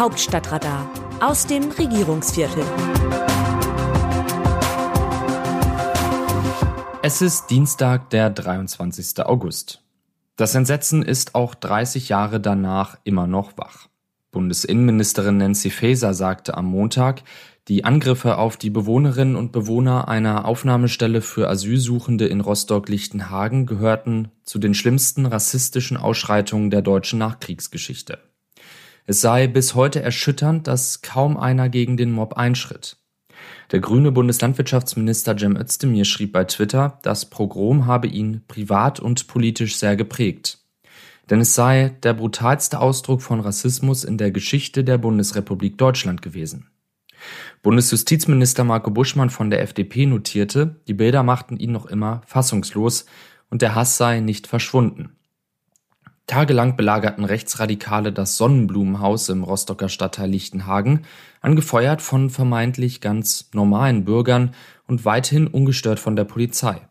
Hauptstadtradar aus dem Regierungsviertel. Es ist Dienstag, der 23. August. Das Entsetzen ist auch 30 Jahre danach immer noch wach. Bundesinnenministerin Nancy Faeser sagte am Montag, die Angriffe auf die Bewohnerinnen und Bewohner einer Aufnahmestelle für Asylsuchende in Rostock-Lichtenhagen gehörten zu den schlimmsten rassistischen Ausschreitungen der deutschen Nachkriegsgeschichte. Es sei bis heute erschütternd, dass kaum einer gegen den Mob einschritt. Der grüne Bundeslandwirtschaftsminister Cem Özdemir schrieb bei Twitter, das Pogrom habe ihn privat und politisch sehr geprägt. Denn es sei der brutalste Ausdruck von Rassismus in der Geschichte der Bundesrepublik Deutschland gewesen. Bundesjustizminister Marco Buschmann von der FDP notierte, die Bilder machten ihn noch immer fassungslos und der Hass sei nicht verschwunden. Tagelang belagerten Rechtsradikale das Sonnenblumenhaus im Rostocker Stadtteil Lichtenhagen, angefeuert von vermeintlich ganz normalen Bürgern und weithin ungestört von der Polizei.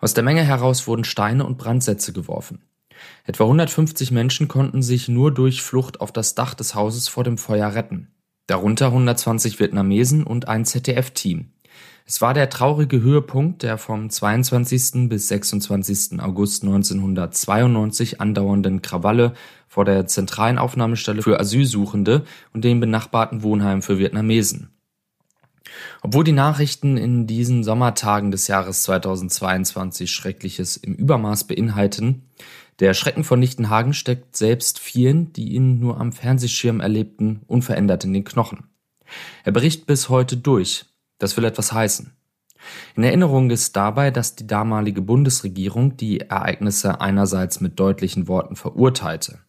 Aus der Menge heraus wurden Steine und Brandsätze geworfen. Etwa 150 Menschen konnten sich nur durch Flucht auf das Dach des Hauses vor dem Feuer retten. Darunter 120 Vietnamesen und ein ZDF-Team. Es war der traurige Höhepunkt der vom 22. bis 26. August 1992 andauernden Krawalle vor der zentralen Aufnahmestelle für Asylsuchende und dem benachbarten Wohnheim für Vietnamesen. Obwohl die Nachrichten in diesen Sommertagen des Jahres 2022 Schreckliches im Übermaß beinhalten, der Schrecken von Lichtenhagen steckt selbst vielen, die ihn nur am Fernsehschirm erlebten, unverändert in den Knochen. Er bricht bis heute durch. Das will etwas heißen. In Erinnerung ist dabei, dass die damalige Bundesregierung die Ereignisse einerseits mit deutlichen Worten verurteilte.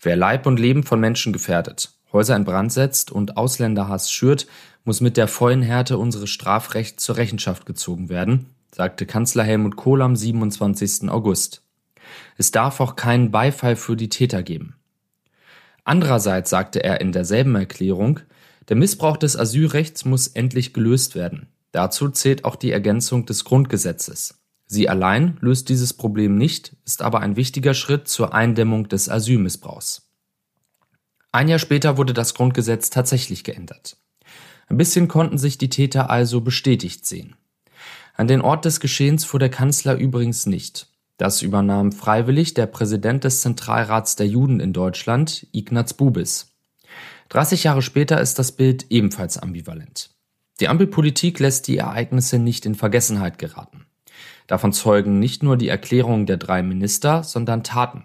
Wer Leib und Leben von Menschen gefährdet, Häuser in Brand setzt und Ausländerhass schürt, muss mit der vollen Härte unseres Strafrechts zur Rechenschaft gezogen werden, sagte Kanzler Helmut Kohl am 27. August. Es darf auch keinen Beifall für die Täter geben. Andererseits sagte er in derselben Erklärung, der Missbrauch des Asylrechts muss endlich gelöst werden. Dazu zählt auch die Ergänzung des Grundgesetzes. Sie allein löst dieses Problem nicht, ist aber ein wichtiger Schritt zur Eindämmung des Asylmissbrauchs. Ein Jahr später wurde das Grundgesetz tatsächlich geändert. Ein bisschen konnten sich die Täter also bestätigt sehen. An den Ort des Geschehens fuhr der Kanzler übrigens nicht. Das übernahm freiwillig der Präsident des Zentralrats der Juden in Deutschland, Ignaz Bubis. 30 Jahre später ist das Bild ebenfalls ambivalent. Die Ampelpolitik lässt die Ereignisse nicht in Vergessenheit geraten. Davon zeugen nicht nur die Erklärungen der drei Minister, sondern Taten.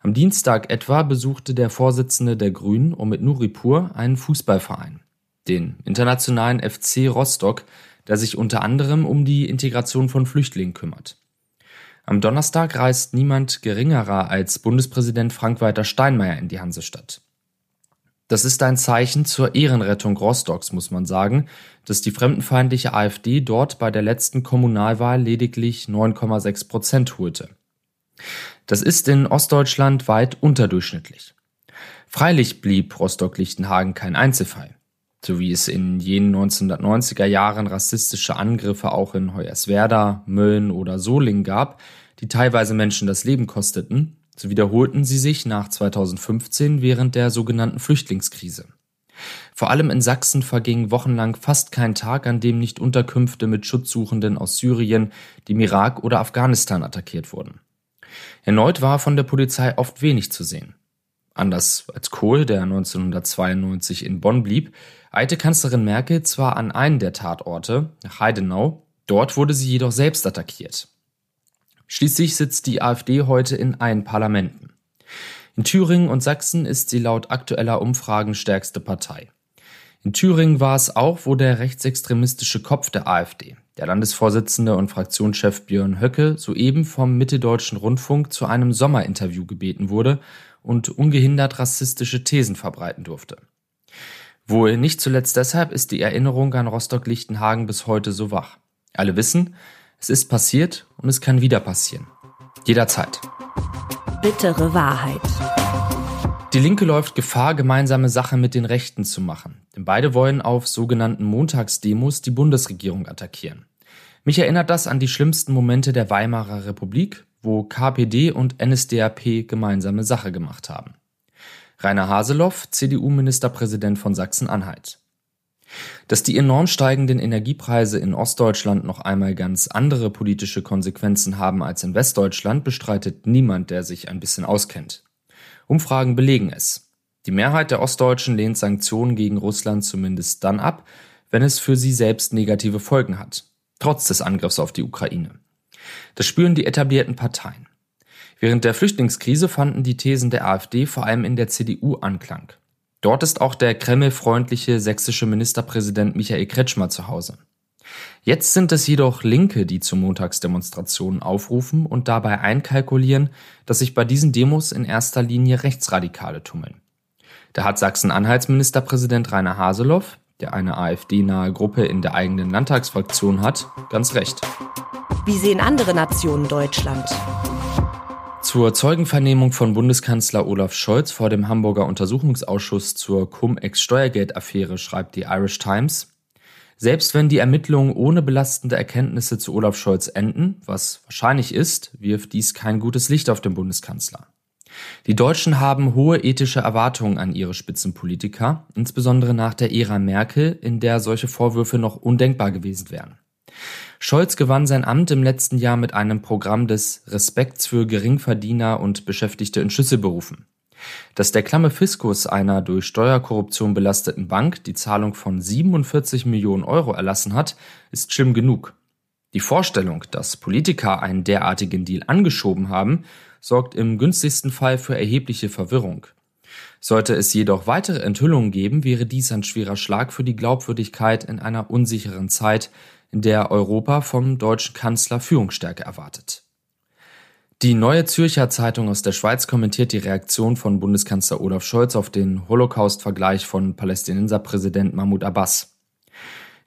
Am Dienstag etwa besuchte der Vorsitzende der Grünen, Omid Nuripur, einen Fußballverein, den internationalen FC Rostock, der sich unter anderem um die Integration von Flüchtlingen kümmert. Am Donnerstag reist niemand geringerer als Bundespräsident Frank-Walter Steinmeier in die Hansestadt. Das ist ein Zeichen zur Ehrenrettung Rostocks, muss man sagen, dass die fremdenfeindliche AfD dort bei der letzten Kommunalwahl lediglich 9,6 Prozent holte. Das ist in Ostdeutschland weit unterdurchschnittlich. Freilich blieb Rostock-Lichtenhagen kein Einzelfall so wie es in jenen 1990er Jahren rassistische Angriffe auch in Hoyerswerda, Mölln oder Solingen gab, die teilweise Menschen das Leben kosteten, so wiederholten sie sich nach 2015 während der sogenannten Flüchtlingskrise. Vor allem in Sachsen verging wochenlang fast kein Tag, an dem nicht Unterkünfte mit Schutzsuchenden aus Syrien, dem Irak oder Afghanistan attackiert wurden. Erneut war von der Polizei oft wenig zu sehen. Anders als Kohl, der 1992 in Bonn blieb, eilte Kanzlerin Merkel zwar an einen der Tatorte, nach Heidenau, dort wurde sie jedoch selbst attackiert. Schließlich sitzt die AfD heute in allen Parlamenten. In Thüringen und Sachsen ist sie laut aktueller Umfragen stärkste Partei. In Thüringen war es auch, wo der rechtsextremistische Kopf der AfD, der Landesvorsitzende und Fraktionschef Björn Höcke, soeben vom Mitteldeutschen Rundfunk zu einem Sommerinterview gebeten wurde und ungehindert rassistische Thesen verbreiten durfte. Wohl nicht zuletzt deshalb ist die Erinnerung an Rostock-Lichtenhagen bis heute so wach. Alle wissen, es ist passiert und es kann wieder passieren. Jederzeit. Bittere Wahrheit. Die Linke läuft Gefahr, gemeinsame Sache mit den Rechten zu machen. Denn beide wollen auf sogenannten Montagsdemos die Bundesregierung attackieren. Mich erinnert das an die schlimmsten Momente der Weimarer Republik, wo KPD und NSDAP gemeinsame Sache gemacht haben. Rainer Haseloff, CDU-Ministerpräsident von Sachsen-Anhalt. Dass die enorm steigenden Energiepreise in Ostdeutschland noch einmal ganz andere politische Konsequenzen haben als in Westdeutschland, bestreitet niemand, der sich ein bisschen auskennt. Umfragen belegen es. Die Mehrheit der Ostdeutschen lehnt Sanktionen gegen Russland zumindest dann ab, wenn es für sie selbst negative Folgen hat, trotz des Angriffs auf die Ukraine. Das spüren die etablierten Parteien. Während der Flüchtlingskrise fanden die Thesen der AfD vor allem in der CDU Anklang. Dort ist auch der kremlfreundliche sächsische Ministerpräsident Michael Kretschmer zu Hause. Jetzt sind es jedoch Linke, die zu Montagsdemonstrationen aufrufen und dabei einkalkulieren, dass sich bei diesen Demos in erster Linie Rechtsradikale tummeln. Da hat Sachsen-Anhalts-Ministerpräsident Rainer Haseloff, der eine AfD-nahe Gruppe in der eigenen Landtagsfraktion hat, ganz recht. Wie sehen andere Nationen Deutschland? Zur Zeugenvernehmung von Bundeskanzler Olaf Scholz vor dem Hamburger Untersuchungsausschuss zur Cum-Ex-Steuergeldaffäre schreibt die Irish Times, selbst wenn die Ermittlungen ohne belastende Erkenntnisse zu Olaf Scholz enden, was wahrscheinlich ist, wirft dies kein gutes Licht auf den Bundeskanzler. Die Deutschen haben hohe ethische Erwartungen an ihre Spitzenpolitiker, insbesondere nach der Ära Merkel, in der solche Vorwürfe noch undenkbar gewesen wären. Scholz gewann sein Amt im letzten Jahr mit einem Programm des Respekts für Geringverdiener und Beschäftigte in Schlüsselberufen. Dass der klamme Fiskus einer durch Steuerkorruption belasteten Bank die Zahlung von 47 Millionen Euro erlassen hat, ist schlimm genug. Die Vorstellung, dass Politiker einen derartigen Deal angeschoben haben, sorgt im günstigsten Fall für erhebliche Verwirrung. Sollte es jedoch weitere Enthüllungen geben, wäre dies ein schwerer Schlag für die Glaubwürdigkeit in einer unsicheren Zeit, in der Europa vom deutschen Kanzler Führungsstärke erwartet. Die Neue Zürcher Zeitung aus der Schweiz kommentiert die Reaktion von Bundeskanzler Olaf Scholz auf den Holocaust-Vergleich von Palästinenserpräsident Mahmoud Abbas.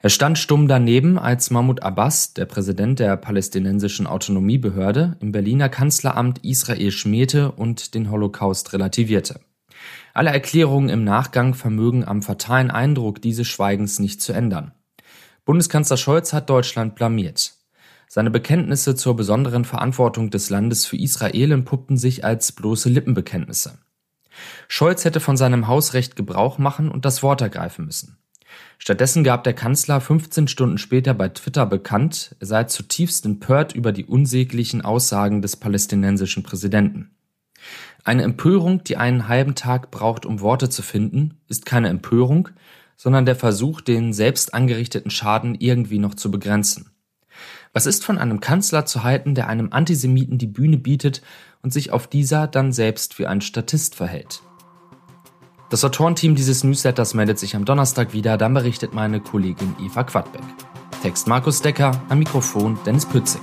Er stand stumm daneben, als Mahmoud Abbas, der Präsident der palästinensischen Autonomiebehörde, im Berliner Kanzleramt Israel schmähte und den Holocaust relativierte. Alle Erklärungen im Nachgang vermögen am fatalen Eindruck dieses Schweigens nicht zu ändern. Bundeskanzler Scholz hat Deutschland blamiert. Seine Bekenntnisse zur besonderen Verantwortung des Landes für Israel entpuppten sich als bloße Lippenbekenntnisse. Scholz hätte von seinem Hausrecht Gebrauch machen und das Wort ergreifen müssen. Stattdessen gab der Kanzler 15 Stunden später bei Twitter bekannt, er sei zutiefst empört über die unsäglichen Aussagen des palästinensischen Präsidenten. Eine Empörung, die einen halben Tag braucht, um Worte zu finden, ist keine Empörung, sondern der Versuch, den selbst angerichteten Schaden irgendwie noch zu begrenzen. Was ist von einem Kanzler zu halten, der einem Antisemiten die Bühne bietet und sich auf dieser dann selbst wie ein Statist verhält? Das Autorenteam dieses Newsletters meldet sich am Donnerstag wieder, dann berichtet meine Kollegin Eva Quadbeck. Text Markus Decker, am Mikrofon Dennis Pützig.